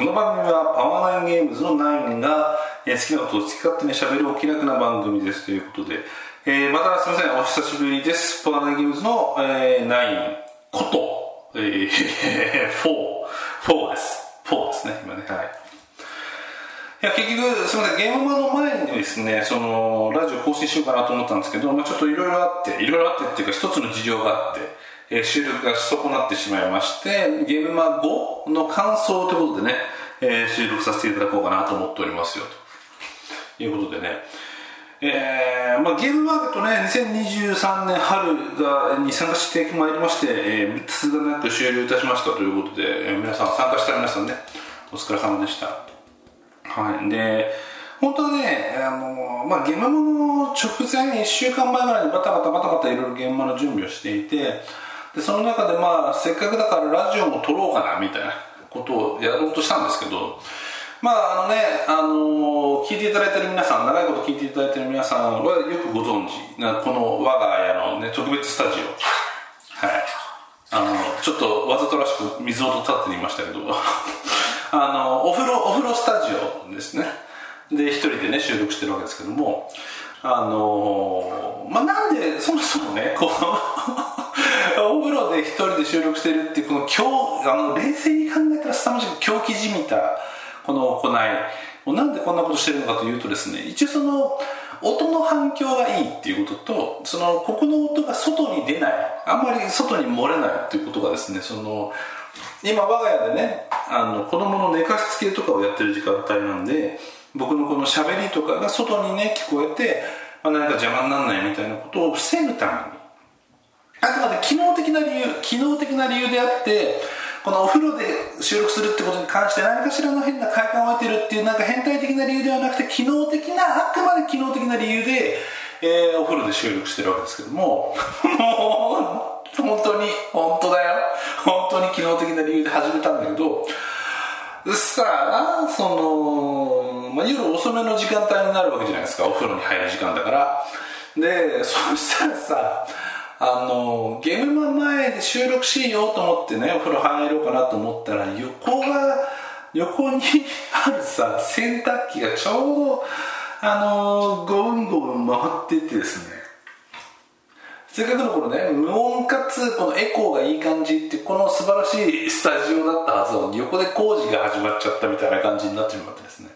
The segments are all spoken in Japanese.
この番組はパワーナインゲームズのナインが、えー、好きなことを好き勝手にしゃべるお気楽な番組ですということで、えー、またすみません。お久しぶりです。パワーナインゲームズの、えー、ナインこと、えー、4 4です。4ですね今ね。はい。いや結局すみません。ゲームマの前にですねそのラジオ更新しようかなと思ったんですけど、まあ、ちょっといろいろあっていろいろあってっていうか一つの事情があって、えー、収録がし損なってしまいましてゲームマ5の感想ということでね、えー、収録させていただこうかなと思っておりますよと。いうことでね。えーまあ、ゲームマーケットね2023年春がに参加してまいりまして、えー、3つがなく終了いたしましたということで、えー、皆さん参加した皆さんねお疲れ様でした。はい、で本当はね、あのまあ、現場の直前1週間前ぐらいにバタバタバタバタいろいろ現場の準備をしていてでその中で、まあ、せっかくだからラジオも撮ろうかなみたいなことをやろうとしたんですけどまああのね、あの聞いていただいてる皆さん長いこと聞いていただいてる皆さんはよくご存知なこの我が家の、ね、特別スタジオ。はい。あのちょっとわざとらしく水音立ってみましたけど。あのお風呂お風呂スタジオですね。で一人でね収録してるわけですけどもあのまあなんでそもそもねこう お風呂で一人で収録してるっていうこの今日あの冷静に考えたら凄まじく狂気じみたこの行い。なんでこんなことしてるのかというとですね一応その音の反響がいいっていうこととそのここの音が外に出ないあんまり外に漏れないっていうことがですねその今我が家でねあの子供の寝かしつけとかをやってる時間帯なんで僕のこの喋りとかが外にね聞こえて、まあ、何か邪魔にならないみたいなことを防ぐためにあくまで機能的な理由機能的な理由であってこのお風呂で収録するってことに関して何かしらの変な快感を得てるっていうなんか変態的な理由ではなくて機能的なあくまで機能的な理由で、えー、お風呂で収録してるわけです。けどももう本当に本当だよ。本当に機能的な理由で始めたんだけどさあその、まあ、夜遅めの時間帯になるわけじゃないですか。お風呂に入る時間だから。でそしたらさあのゲームマ前で収録しようと思ってねお風呂入ろうかなと思ったら横が横にあるさ洗濯機がちょうどあのゴンゴン回っててですね。せっかくのこのね無音かつこのエコーがいい感じってこの素晴らしいスタジオだったはずなのに横で工事が始まっちゃったみたいな感じになってしまってですね。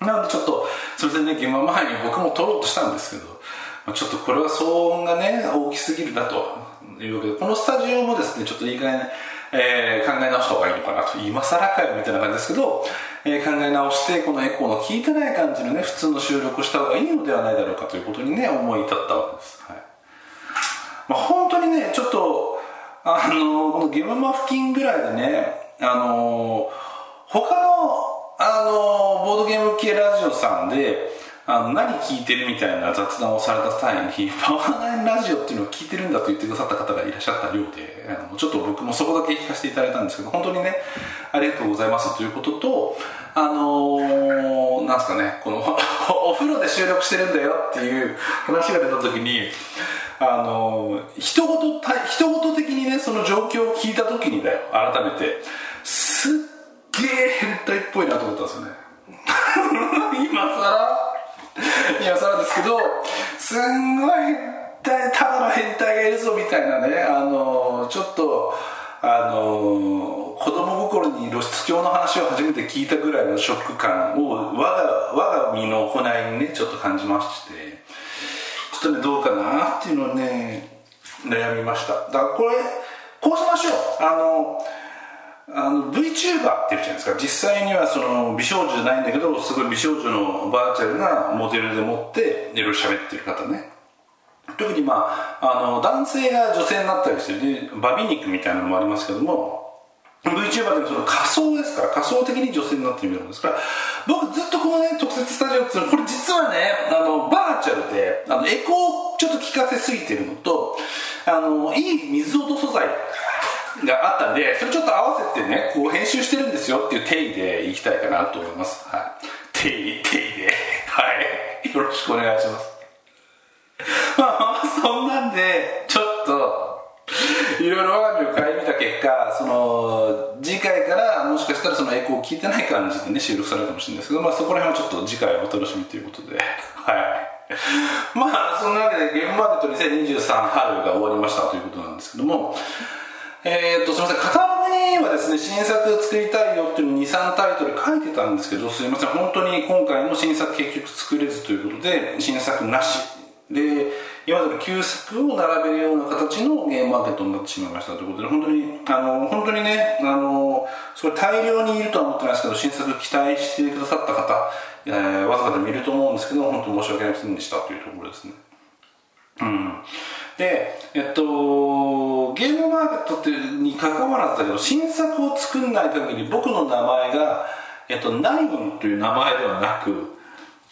なのでちょっとすいませんね現場前に僕も撮ろうとしたんですけど、ちょっとこれは騒音がね大きすぎるなと。いうわけでこのスタジオもですねちょっといい加減えー、考え直した方がいいのかなと。今更かよみたいな感じですけど、えー、考え直してこのエコーの効いてない感じのね普通の収録した方がいいのではないだろうかということにね思い至ったわけです、はい。まあ、本当にねちょっとあのこのゲームマ付近ぐらいでねあの他のあのボードゲーム系ラジオさんであの何聞いてるみたいな雑談をされた際にパワーナインラジオっていうのを聞いてるんだと言ってくださった方がいらっしゃったようであのちょっと僕もそこだけ聞かせていただいたんですけど本当にねありがとうございますということとあのー、なんすかねこの お風呂で収録してるんだよっていう話が出た時にあのー人事人事的にねその状況を聞いた時にだよ改めて。すっげえ変態っぽいなと思ったんですよね。今 更今更ですけどすんごいただの変態がいるぞみたいなねあのちょっとあの子供心に露出狂の話を初めて聞いたぐらいのショック感を我が我が身の行いにねちょっと感じましてちょっとねどうかなっていうのをね悩みましただからこれこうしましょうあのあの VTuber って言うじゃないですか。実際にはその美少女じゃないんだけどすごい美少女のバーチャルなモデルでもっていろいろ喋ってる方ね。特にまああの男性が女性になったりしてでバビ肉みたいなのもありますけども VTuber でその仮想ですから仮想的に女性になってみるんですから僕ずっとこのね特設スタジオっていうのこれ実はねあのバーチャルであのエコーちょっと効かせすぎてるのとあのいい水音素材があったんでそれちょっと合わせてねこう編集してるんですよっていう定義でいきたいかなと思います。はい。定義定義で。はい。よろしくお願いします。まあそんなんでちょっといろいろ我が身を顧みた結果その次回からもしかしたらそのエコーを聞いてない感じでね収録されるかもしれないですけど、まあ、そこら辺はちょっと次回お楽しみということで。はい。まあそんなわけでゲームマーケット2023春が終わりましたということなんですけどもえー、っとすみません。カタログにはですね新作作りたいよっていうの23タイトル書いてたんですけどすみません。本当に今回の新作結局作れずということで新作なし。で今までの旧作を並べるような形のゲームマーケットになってしまいましたということで本当にあの本当にねあのすごい大量にいるとは思ってないですけど新作期待してくださった方、えー、わざわざ見ると思うんですけど本当申し訳ありませんでしたというところですね。うん。でえっとゲームマーケットに関わらずだけど新作を作んない限り僕の名前がえっと、ナインという名前ではなく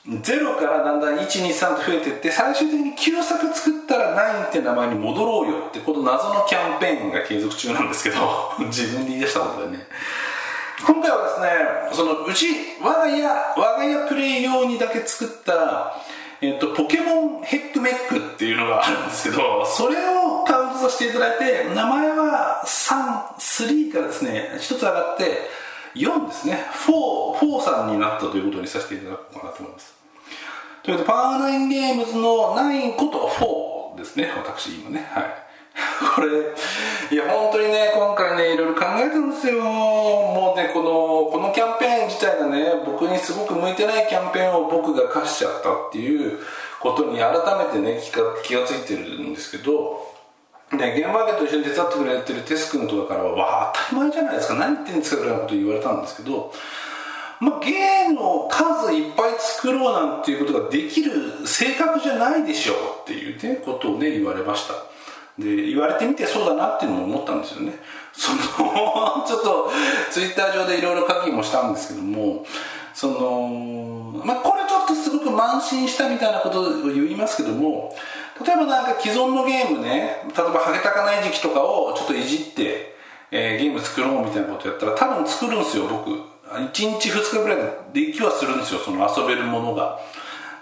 0からだんだん123と増えていって最終的に9作作ったら9って名前に戻ろうよってこの謎のキャンペーンが継続中なんですけど 自分で言い出したことでね。今回はですねそのうち我が家我が家プレイ用にだけ作ったえっと、ポケモンヘックメックっていうのがあるんですけどそれをカウントさせていただいて名前は33からですね1つ上がって4ですね4、4さんになったということにさせていただこうかなと思います。ということで、パワーナインゲームズの9こと4ですね、私今ね。はい。これ、いや、本当にね、今回ね、いろいろ考えたんですよ。もうね、この、このキャンペーン自体がね、僕にすごく向いてないキャンペーンを僕が課しちゃったっていうことに改めてね、気が気がついてるんですけど、でゲームマーケット一緒に手伝ってくれてるテス君とかからはわあ当たり前じゃないですか何言ってんですかぐらいのこと言われたんですけど、まあ、ゲームの数いっぱい作ろうなんていうことができる性格じゃないでしょうっていうねことをね言われましたで言われてみてそうだなっていうのも思ったんですよね。その ちょっとツイッター上でいろいろ書きもしたんですけどもそのまあこれちょっとすごく慢心したみたいなことを言いますけども例えばなんか既存のゲームね例えばハゲタカない時期とかをちょっといじって、えー、ゲーム作ろうみたいなことやったら多分作るんですよ僕。1日2日ぐらいでできはするんですよその遊べるものが。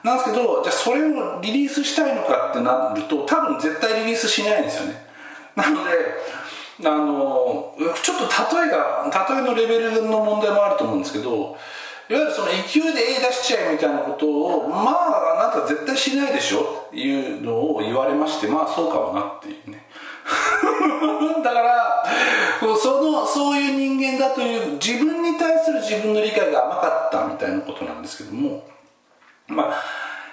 なんですけどじゃあそれをリリースしたいのかってなると多分絶対リリースしないんですよね。なのであのちょっと例えが例えのレベルの問題もあると思うんですけどいわゆるその勢いで A 出しちゃえみたいなことをまああなた絶対しないでしょっていうのを言われましてまあそうかもなっていうね。だからそのそういう人間だという自分に対する自分の理解が甘かったみたいなことなんですけどもまあ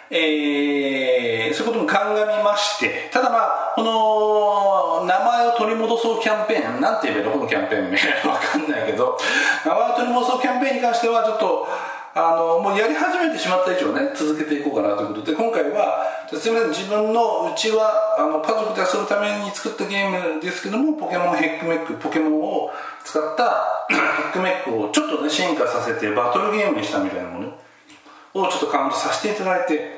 えー、そういうことも鑑みましてただまあこの名前を取り戻そうキャンペーンなんて言えばいいのこのキャンペーン名 わかんないけど名前を取り戻そうキャンペーンに関してはちょっとあのもうやり始めてしまった以上ね続けていこうかなということで今回はすみません自分のうちはあの家族で遊ぶために作ったゲームですけどもポケモンヘックメックポケモンを使った ヘックメックをちょっとね進化させてバトルゲームにしたみたいなもの。をちょっとカウントさせていただいて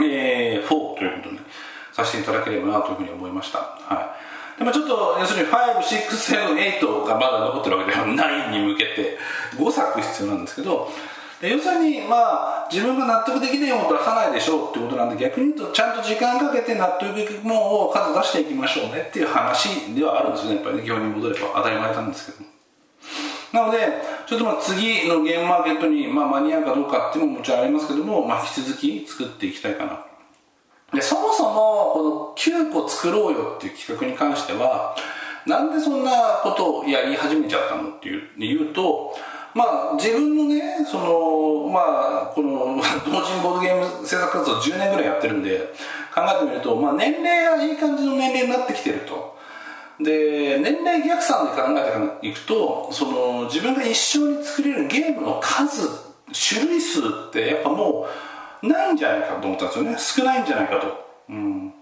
えー、4ということで、させていただければなというふうに思いました。はい。でもちょっと、要するに5、6、7、8がまだ残ってるわけではないに向けて、5作必要なんですけど、要するに、まあ、自分が納得できないものを出さないでしょうってことなんで、逆に言うと、ちゃんと時間かけて納得いくものを数出していきましょうねっていう話ではあるんですよね。やっぱりね、基本に戻れば当たり前なんですけど。なので、ちょっとまあ次のゲームマーケットにまあ間に合うかどうかっていうのももちろんありますけども、まあ、引き続き作っていきたいかな。で、そもそもこの9個作ろうよっていう企画に関しては、なんでそんなことをやり始めちゃったのっていう言うと、まあ自分のね、その、まあこの 同人ボードゲーム制作活動10年ぐらいやってるんで、考えてみると、まあ年齢がいい感じの年齢になってきてると。で年齢逆算で考えていくとその自分が一生に作れるゲームの数種類数ってやっぱもうないんじゃないかと思ったんですよね。少ないんじゃないかと、うん、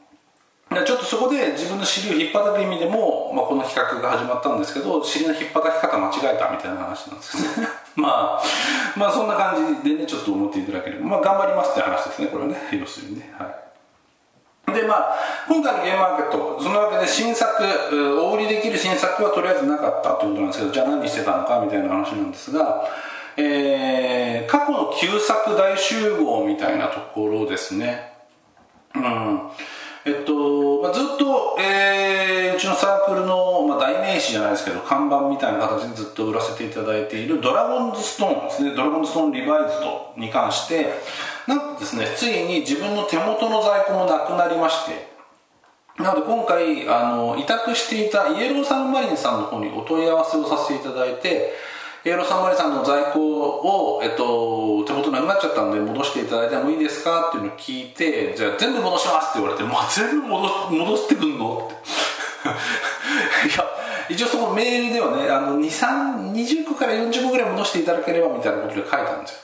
ちょっとそこで自分の尻を引っ張く意味でも、まあ、この企画が始まったんですけど尻の引っ張き方間違えたみたいな話なんですよね。まあまあそんな感じでねちょっと思っていただければ。まあ頑張りますって話ですねこれはね。要するにね。はい。でまあ、今回のゲームマーケット、そのわけで新作、お売りできる新作はとりあえずなかったということなんですけど、じゃあ何してたのかみたいな話なんですが、えー、過去の旧作大集合みたいなところですね。うん。えっと、まあ、ずっと、えー、うちのサークルの、まあ、代名詞じゃないですけど看板みたいな形でずっと売らせていただいているドラゴンズストーンですね。ドラゴンズストーンリバイズドに関してなんとですねついに自分の手元の在庫もなくなりまして。なので今回あの委託していたイエローサンマリンさんの方にお問い合わせをさせていただいてエローサンマリさんの在庫を、えっと、手元なくなっちゃったんで戻していただいてもいいですか？っていうのを聞いてじゃあ全部戻しますって言われて、まあ、全部戻戻してくんの？って。いや一応そのメールではねあの20個から40個ぐらい戻していただければみたいなことで書いたんですよ。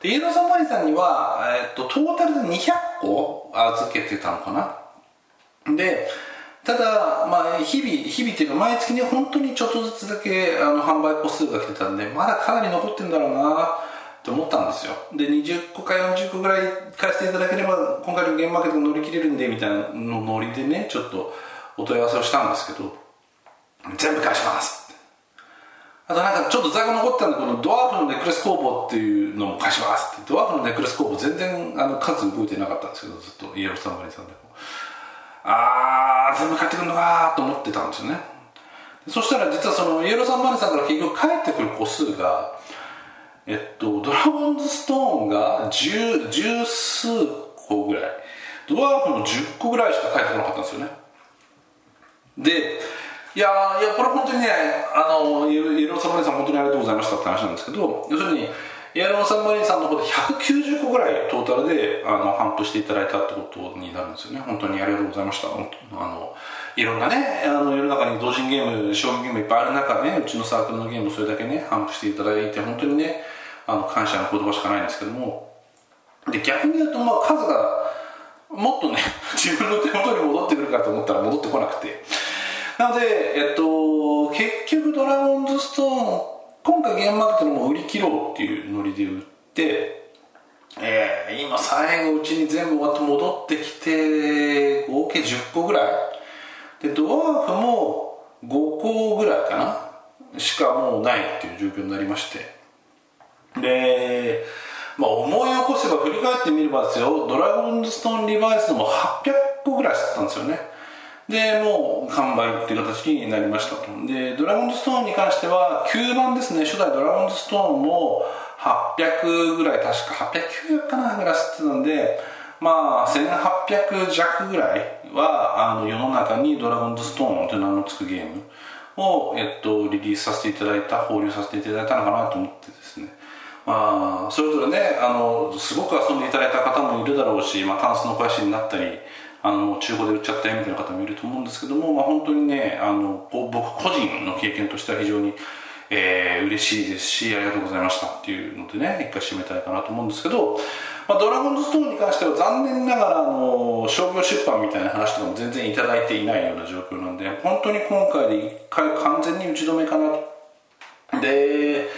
でイエローサンマリさんには、えっと、トータルで200個預けてたのかな？でただ、まあ、日々日々っていうか毎月に本当にちょっとずつだけあの販売個数が来てたんでまだかなり残ってんだろうなって思ったんですよ。で20個か40個ぐらい返していただければ今回のゲームマーケット乗り切れるんでみたいなのノリでねちょっとお問い合わせをしたんですけど全部返します。あとなんかちょっと在庫残ったんでこのドワーフのネックレス工房っていうのも返しますって。ドワーフのネックレス工房全然あの数動いてなかったんですけどずっとイエローサンマリーさんでも。あー全部帰ってくるのかと思ってたんですよね。そしたら実はそのイエローサンマリさんから結局帰ってくる個数がえっとドラゴンズストーンが十十数個ぐらい。ドワーフの10個ぐらいしか帰ってこなかったんですよね。でいやいやこれ本当にねあのイエローサンマリさん本当にありがとうございましたって話なんですけど要するにイエローサンマリンさんの方で190個ぐらいトータルであの頒布していただいたってことになるんですよね。本当にありがとうございました。あのいろんなねあの世の中に同人ゲーム将棋ゲームいっぱいある中ねうちのサークルのゲームそれだけね頒布していただいて本当にねあの感謝の言葉しかないんですけども。で逆に言うとまあ数がもっとね 自分の手元に戻ってくるかと思ったら戻ってこなくて。なので、えっと、結局ドラゴンズストーン今回ゲームマーケットでも売り切ろうっていうノリで売って、えー、今最後うちに全部終わって戻ってきて合計10個ぐらい。でドワーフも5個ぐらいかな。しかもうないっていう状況になりまして。でまあ思い起こせば振り返ってみればですよ。ドラゴンズストーンリバイスでも800個ぐらい吸ったんですよね。でもう完売っていう形になりましたと。でドラゴンズストーンに関しては9番ですね。初代ドラゴンズストーンも800ぐらい確か809かなぐらい吸ってたんでまあ1800弱ぐらいはあの世の中にドラゴンズストーンという名の付くゲームを、えっと、リリースさせていただいた放流させていただいたのかなと思ってですね。まあそれぞれねあのすごく遊んでいただいた方もいるだろうし、まあ、タンスの肥やしになったりあの中古で売っちゃったよみたいな方もいると思うんですけども、まあ、本当にねあの僕個人の経験としては非常に、えー、嬉しいですしありがとうございましたっていうのでね一回締めたいかなと思うんですけど、まあ、ドラゴンズストーンに関しては残念ながらあの商業出版みたいな話とかも全然いただいていないような状況なんで本当に今回で一回完全に打ち止めかなと。で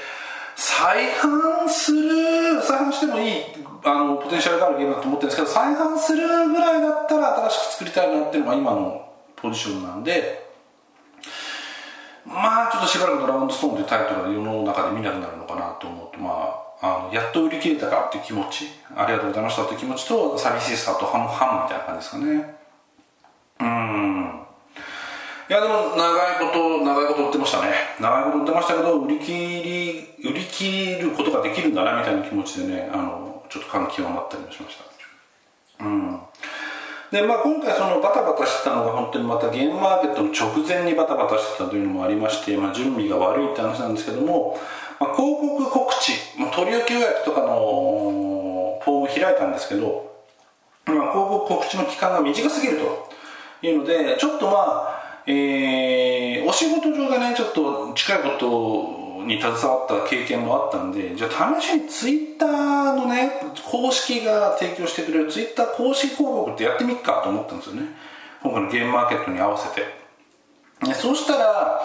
再販する再販してもいいあのポテンシャルがあるゲームだと思ってるんですけど再販するぐらいだったら新しく作りたいなっていうのが今のポジションなんでまあちょっとしばらく「ドラゴンズストーン」というタイトルは世の中で見なくなるのかなと思うとまああのやっと売り切れたかっていう気持ちありがとうございましたっていう気持ちと寂しさと半々みたいな感じですかね。いやでも長いこと長いこと売ってましたね。長いこと売ってましたけど売り切り売り切ることができるんだなみたいな気持ちでねあのちょっと感極まったりもしました。うん。でまあ今回そのバタバタしてたのが本当にまたゲームマーケットの直前にバタバタしてたというのもありまして、まあ、準備が悪いって話なんですけども、まあ、広告告知、まあ、取り置き予約とかのフォームを開いたんですけど、まあ、広告告知の期間が短すぎるというのでちょっとまあえー、お仕事上でねちょっと近いことに携わった経験もあったんでじゃあ試しにツイッターのね公式が提供してくれるツイッター公式広告ってやってみっかと思ったんですよね。今回のゲームマーケットに合わせて。そうしたら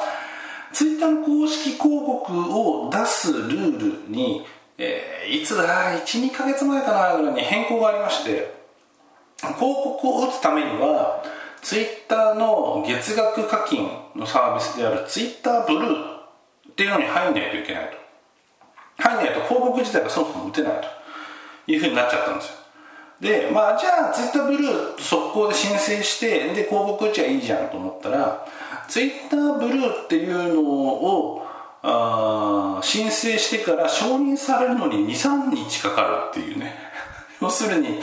ツイッターの公式広告を出すルールに、えー、いつだ12か月前かなぐらいに変更がありまして広告を打つためにはツイッターの月額課金のサービスであるツイッターブルーっていうのに入んないといけないと。入んないと広告自体がそもそも打てないというふうになっちゃったんですよ。でまあじゃあツイッターブルー速攻で申請してで広告打ちゃいいじゃんと思ったらツイッターブルーっていうのをあ申請してから承認されるのに23日かかるっていうね。要するに広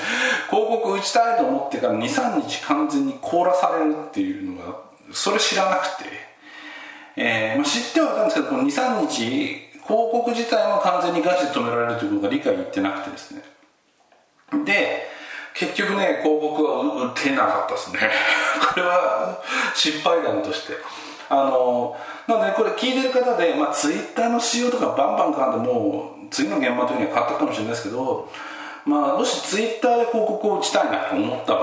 告打ちたいと思ってから23日完全に凍らされるっていうのがそれ知らなくて、えーまあ、知ってはいたんですけどこの23日広告自体も完全にガチで止められるということが理解いってなくてですね。で結局ね広告は打てなかったですね。これは失敗談として。あのなのでこれ聞いてる方で、まあ、ツイッターの仕様とかバンバン変わってもう次の現場の時には変わったかもしれないですけどまあ、もしツイッターで広告を打ちたいなと思った場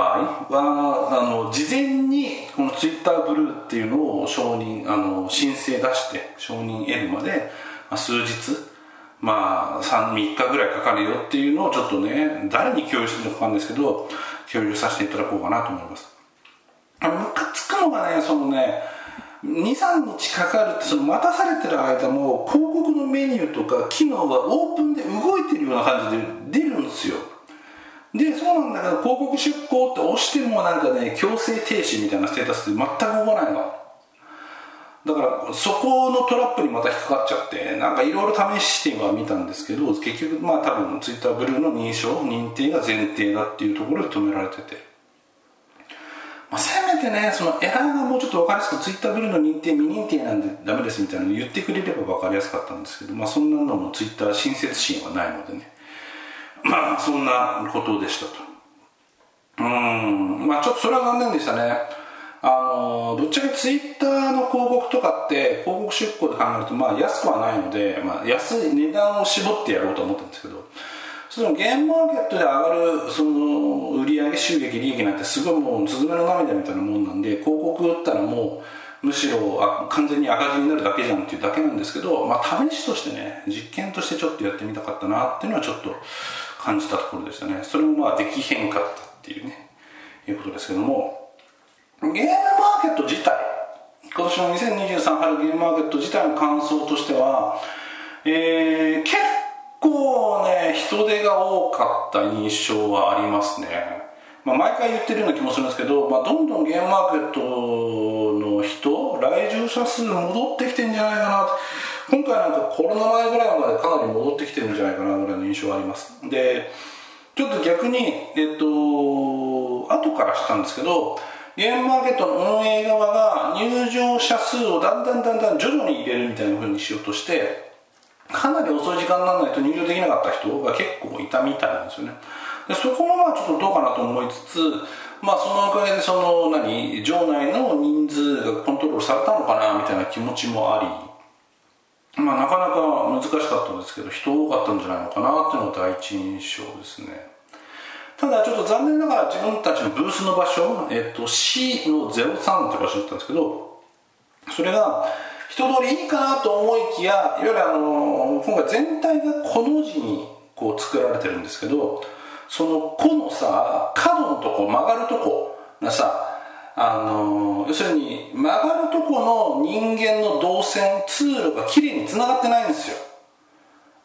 合はあの事前にこのツイッターブルーっていうのを承認あの申請出して承認得るまで、まあ、数日まあ 3, 3日ぐらいかかるよっていうのをちょっとね誰に共有するのか分かるんですけど共有させていただこうかなと思います。ムカつくのがねそのね23日かかるってその待たされてる間も広告のメニューとか機能がオープンで動いてるような感じで出るんですよ。でそうなんだけど広告出稿って押してもなんかね強制停止みたいなステータスで全く動かないの。だからそこのトラップにまた引っかかっちゃってなんかいろいろ試しては見たんですけど結局まあ多分ツイッターブルーの認証認定が前提だっていうところで止められてて。まあ、せめてねそのエラーがもうちょっと分かりやすくツイッターブルーの認定未認定なんでダメですみたいなの言ってくれれば分かりやすかったんですけど、まあ、そんなのもツイッター親切心はないのでね。まあそんなことでしたと。うん。まあちょっとそれは残念でしたね。あのぶっちゃけツイッターの広告とかって広告出稿で考えるとまあ安くはないので、まあ、安い値段を絞ってやろうと思ったんですけどそのゲームマーケットで上がるその売上収益利益なんてすごいもうスズメの涙みたいなもんなんで広告打ったらもうむしろあ完全に赤字になるだけじゃんっていうだけなんですけど、まあ、試しとしてね実験としてちょっとやってみたかったなっていうのはちょっと感じたところでしたね。それもまあできへんかったっていうねいうことですけどもゲームマーケット自体今年の2023春ゲームマーケット自体の感想としては、えー、結構ね人手が多かった印象はありますね、まあ、毎回言ってるような気もするんですけど、まあ、どんどんゲームマーケットの人来場者数戻ってきてんじゃないかな。今回なんかコロナ前ぐらいまでかなり戻ってきてるんじゃないかなぐらいの印象はあります。でちょっと逆にえっと後から知ったんですけどゲームマーケットの運営側が入場者数をだんだんだんだん徐々に入れるみたいな風にしようとしてかなり遅い時間にならないと入場できなかった人が結構いたみたいなんですよね。でそこもまあちょっとどうかなと思いつつまあそのおかげでその何場内の人数がコントロールされたのかなみたいな気持ちもありまあなかなか難しかったんですけど人多かったんじゃないのかなっていうのが第一印象ですね。ただちょっと残念ながら自分たちのブースの場所、えっと、C の03って場所だったんですけどそれが人通りいいかなと思いきやいわゆるあの今回全体がこの字にこう作られてるんですけどその「こ」のさ角のとこ曲がるとこがさあの要するに曲がるとこの人間の動線通路がきれいにつながってないんですよ。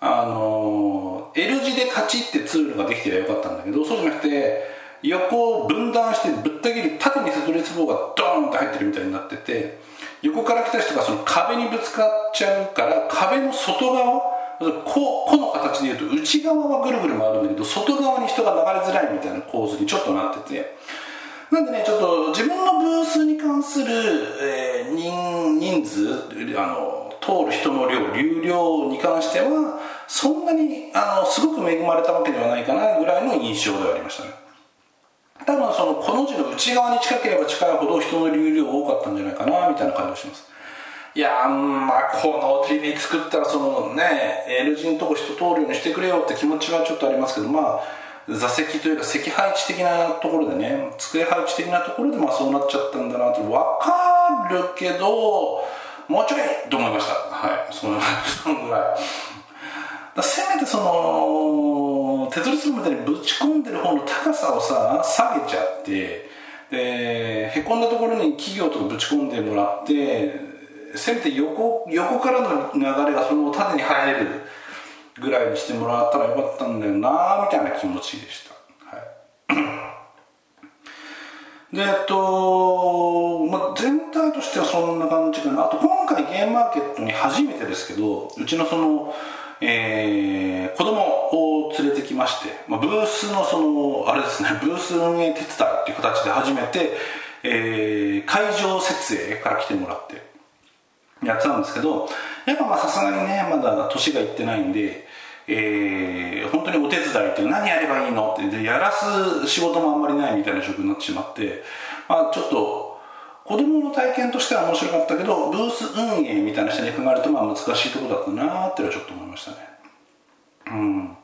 あの L 字でカチッて通路ができてりゃよかったんだけどそうじゃなくて横を分断してぶった切り縦に設立棒がドーンと入ってるみたいになってて横から来た人がその壁にぶつかっちゃうから壁の外側ここの形でいうと内側はぐるぐる回るんだけど外側に人が流れづらいみたいな構図にちょっとなっててなんでねちょっと自分のブースに関する、えー、人人数あの通る人の量流量に関してはそんなにあのすごく恵まれたわけではないかなぐらいの印象ではありましたね。多分そのこの字の内側に近ければ近いほど人の流量多かったんじゃないかなみたいな感じがします。いやまあこの字に作ったらそのね L 字のとこ人通るようにしてくれよって気持ちはちょっとありますけどまあ座席というか席配置的なところでね机配置的なところでまあそうなっちゃったんだなって分かるけどもうちょいと思いました。はいそのそのぐらい。せめてそのテトリスみたいにぶち込んでる方の高さをさ下げちゃってでへこんだところに企業とかぶち込んでもらってせめて横横からの流れがその縦に入れるぐらいにしてもらったらよかったんだよなみたいな気持ちでした、でえっと、まあ、全体としてはそんな感じかな。あと今回ゲームマーケットに初めてですけどうちのそのえー、子供を連れてきまして、まあ、ブースのそのあれですね ブース運営手伝いっていう形で初めて、えー、会場設営から来てもらってやってたんですけどやっぱさすがにねまだ年がいってないんでえー、本当にお手伝いって何やればいいのってでやらす仕事もあんまりないみたいな職になってしまって、まあ、ちょっと子供の体験としては面白かったけどブース運営みたいな視点で考えるとまあ難しいところだったなーってのはちょっと思いましたね。うん。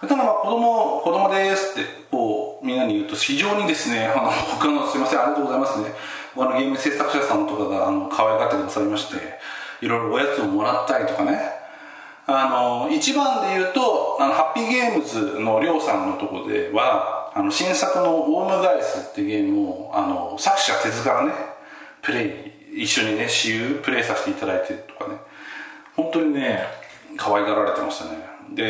ただまあ子供子供ですってこうみんなに言うと非常にですねあの他のすいませんありがとうございますね。他のゲーム制作者さんとかがあの可愛がってくださいましていろいろおやつをもらったりとかね。あの一番で言うとあのハッピーゲームズのりょうさんのとこではあの新作の「オウムガイス」っていうゲームをあの作者手塚がねプレイ一緒にね私有プレイさせていただいてとかね。本当にね可愛がられてましたね。で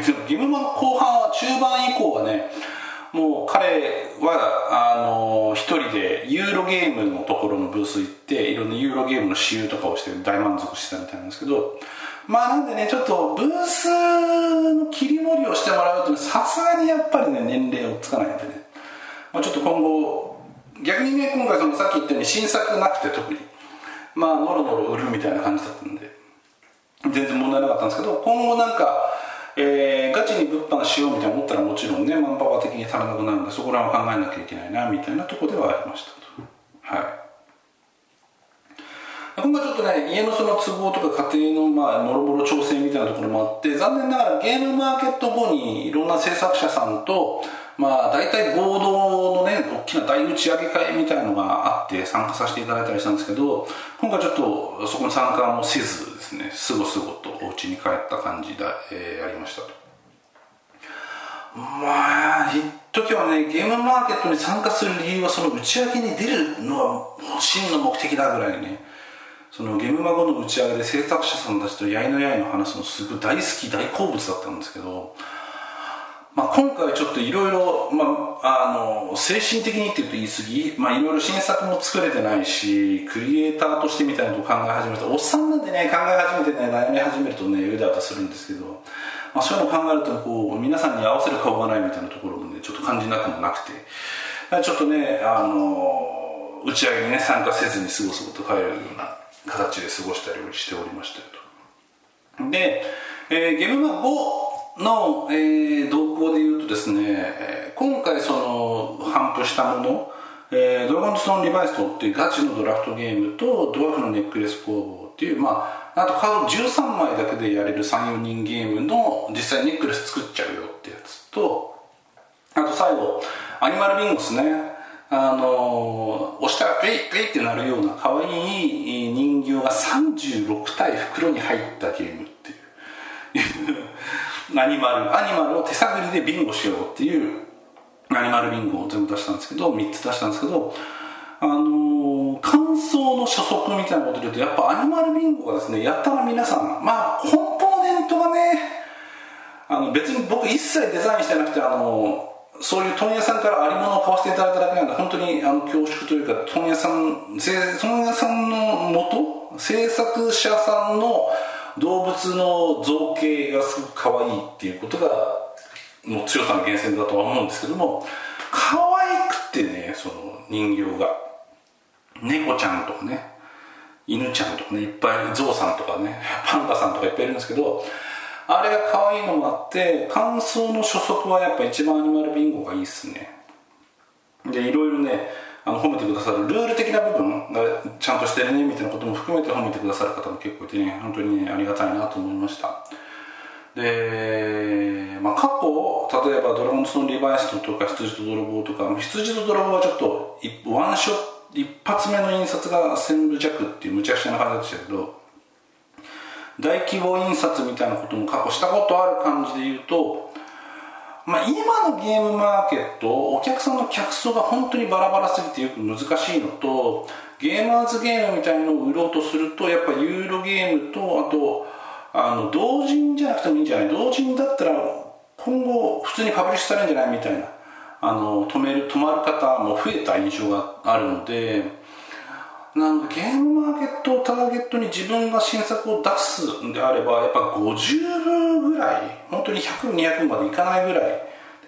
ゲームマの後半は中盤以降はねもう彼はあの一人でユーロゲームのところのブース行っていろんなユーロゲームの私有とかをして大満足してたみたいなんですけどまあなんでねちょっとブースの切り盛りをしてもらうとさすがにやっぱりね年齢をつかないんでね、まあ、ちょっと今後逆にね今回そのさっき言ったように新作なくて特に。まあノロノロ売るみたいな感じだったんで。全然問題なかったんですけど今後なんかえー、ガチに物販しようみたいな思ったらもちろんねマンパワー的に足らなくなるんでそこら辺は考えなきゃいけないなみたいなとこではありましたと。はい。今回ちょっとね家のその都合とか家庭のまあもろもろ調整みたいなところもあって残念ながらゲームマーケット後にいろんな制作者さんとまあ大体合同のね大きな大打ち上げ会みたいのがあって参加させていただいたりしたんですけど今回ちょっとそこに参加もせずですねすごすごとお家に帰った感じで、えー、やりましたと。まあ一時はねゲームマーケットに参加する理由はその打ち上げに出るのは真の目的だぐらいね。そのゲームマゴの打ち上げで制作者さんたちとやいのやいの話すのすごい大好き大好物だったんですけど、まあ、今回ちょっといろいろ精神的にって言うと言い過ぎまあいろいろ新作も作れてないしクリエイターとしてみたいなことを考え始めた。おっさんなんでね考え始めてね悩み始めるとねうだうだするんですけど、まあ、そういうのを考えるとこう皆さんに合わせる顔がないみたいなところもねちょっと感じなくもなくて。ちょっとねあの打ち上げにね参加せずにすごすごと帰るような形で過ごしたりしておりましたよと。で、えー、ゲームマン5の、えー、動向でいうとですね今回その頒布したものえー、ドラゴンズストーンリバイストっていうガチのドラフトゲームとドワーフのネックレス工房っていうまああとカード13枚だけでやれる3、4人ゲームの実際ネックレス作っちゃうよってやつとあと最後アニマルビンゴスね。あの押したらペイペイってなるような可愛い人形が36体袋に入ったゲームっていう。アニマルアニマルを手探りでビンゴしようっていうアニマルビンゴを全部出したんですけど3つ出したんですけどあの感想の初速みたいなことで言うとやっぱアニマルビンゴがですねやったら皆さんまあコンポーネントがねあの別に僕一切デザインしてなくてあのそういう問屋さんからありものを買わせていただいただけなんで本当にあの恐縮というか問屋さん問屋さんのもと制作者さんの動物の造形がすごく可愛いっていうことがもう強さの源泉だとは思うんですけども可愛くてねその人形が。猫ちゃんとかね犬ちゃんとかねいっぱいゾウさんとかねパンダさんとかいっぱいいるんですけどあれが可愛いのもあって感想の初速はやっぱ一番アニマルビンゴがいいっすね。でいろいろねあの褒めてくださるルール的な部分がちゃんとしてるねみたいなことも含めて褒めてくださる方も結構いてね本当にねありがたいなと思いました。で、まあ、過去例えば「ドラゴンズのリバイスト」とか「羊と泥棒」とか「羊と泥棒」はちょっとワンショ一発目の印刷が1000部弱っていうむちゃくちゃな感じでしたけど大規模印刷みたいなことも過去したことある感じで言うと、まあ、今のゲームマーケットお客さんの客層が本当にバラバラすぎてよく難しいのとゲーマーズゲームみたいのを売ろうとするとやっぱユーロゲームとあとあの同人じゃなくてもいいんじゃない？同人だったら今後普通にパブリッシュされるんじゃない？みたいな。あの止める止まる方も増えた印象があるのでなのでゲームマーケットをターゲットに自分が新作を出すんであればやっぱ50部ぐらい本当に100200までいかないぐらい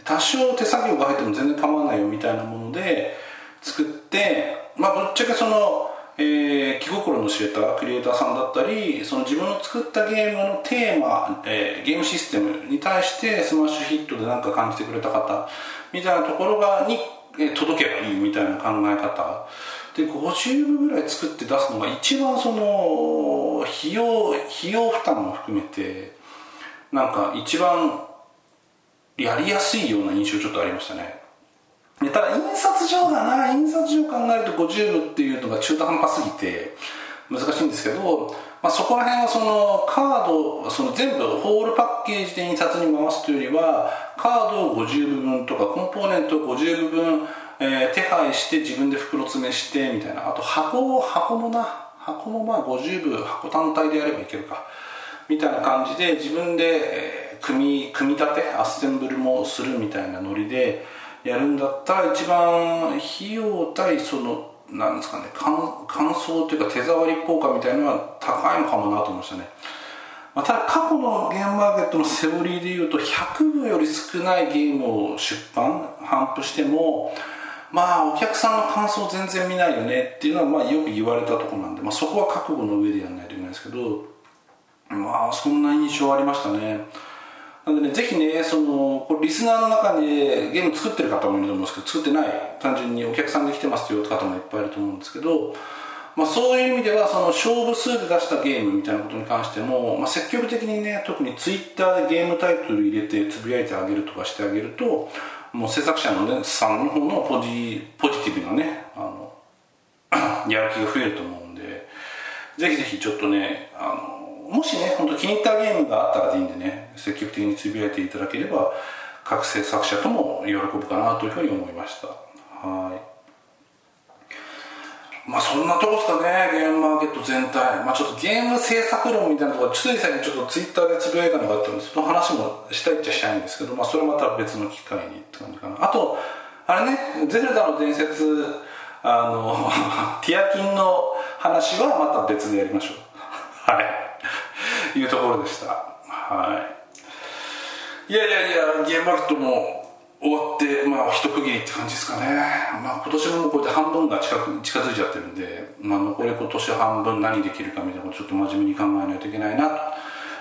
多少手作業が入っても全然構わないよみたいなもので作ってまあぶっちゃけその、えー、気心の知れたクリエイターさんだったりその自分の作ったゲームのテーマ、えー、ゲームシステムに対してスマッシュヒットで何か感じてくれた方みたいなところがに、え届けばいいみたいな考え方。で50ぐらい作って出すのが一番その費用費用負担も含めてなんか一番やりやすいような印象ちょっとありましたね。ただ印刷上だな。印刷上考えると50部っていうのが中途半端すぎて難しいんですけど、まあ、そこら辺はそのカードその全部ホールパッケージで印刷に回すというよりはカードを50部分とかコンポーネントを50部分えー、手配して自分で袋詰めしてみたいな。あと箱を箱もな。箱もまあ50部箱単体でやればいけるか。みたいな感じで自分で、組み組み立てアッセンブルもするみたいなノリでやるんだったら一番費用対そのなんですかね乾乾燥というか手触り効果みたいなのは高いのかもなと思いましたね、まあ、ただ過去のゲームマーケットのセオリーでいうと100部より少ないゲームを出版頒布してもまあお客さんの感想全然見ないよねっていうのはまあよく言われたところなんで、まあ、そこは覚悟の上でやらないといけないですけどまあそんな印象ありましたね。なんでねぜひねそのこれリスナーの中にゲーム作ってる方もいると思うんですけど作ってない単純にお客さんで来てますよって方もいっぱいいると思うんですけどまあ、そういう意味ではその勝負数で出したゲームみたいなことに関しても、まあ、積極的にね特にツイッターでゲームタイトル入れてつぶやいてあげるとかしてあげるともう制作者の、ね、さんの方のポジポジティブなねあの やる気が増えると思うんでぜひぜひちょっとねあのもしね本当気に入ったゲームがあったらでいいんでね積極的につぶやいていただければ各制作者とも喜ぶかなというふうに思いましたはいまあそんなとこですかね、ゲームマーケット全体。まあちょっとゲーム制作論みたいなところ、つい最近ちょっとツイッターでつぶやいたのがあったのです、その話もしたいっちゃしたいんですけど、まあそれまた別の機会にって感じかな。あと、あれね、ゼルダの伝説、あの、ティアキンの話はまた別でやりましょう。はい。いうところでした。はい。いやいやいや、ゲームマーケットも、終わってまあ一区切りって感じですかね、まあ、今年もこうやって半分が近く近づいちゃってるんで、まあ、残り今年半分何できるかみたいなことちょっと真面目に考えないといけないなとい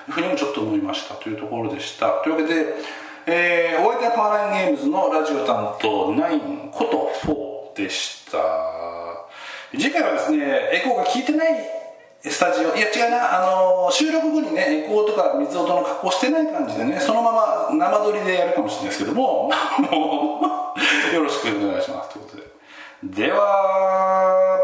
うふうにもちょっと思いましたというところでしたというわけで、えー、お相手はパワーラインゲームズのラジオ担当9こと4でした次回はですねエコーが効いてないスタジオ。いや違うな。あの収録後にねエコーとか水音の加工してない感じでねそのまま生撮りでやるかもしれないですけども もうよろしくお願いします。ということで。では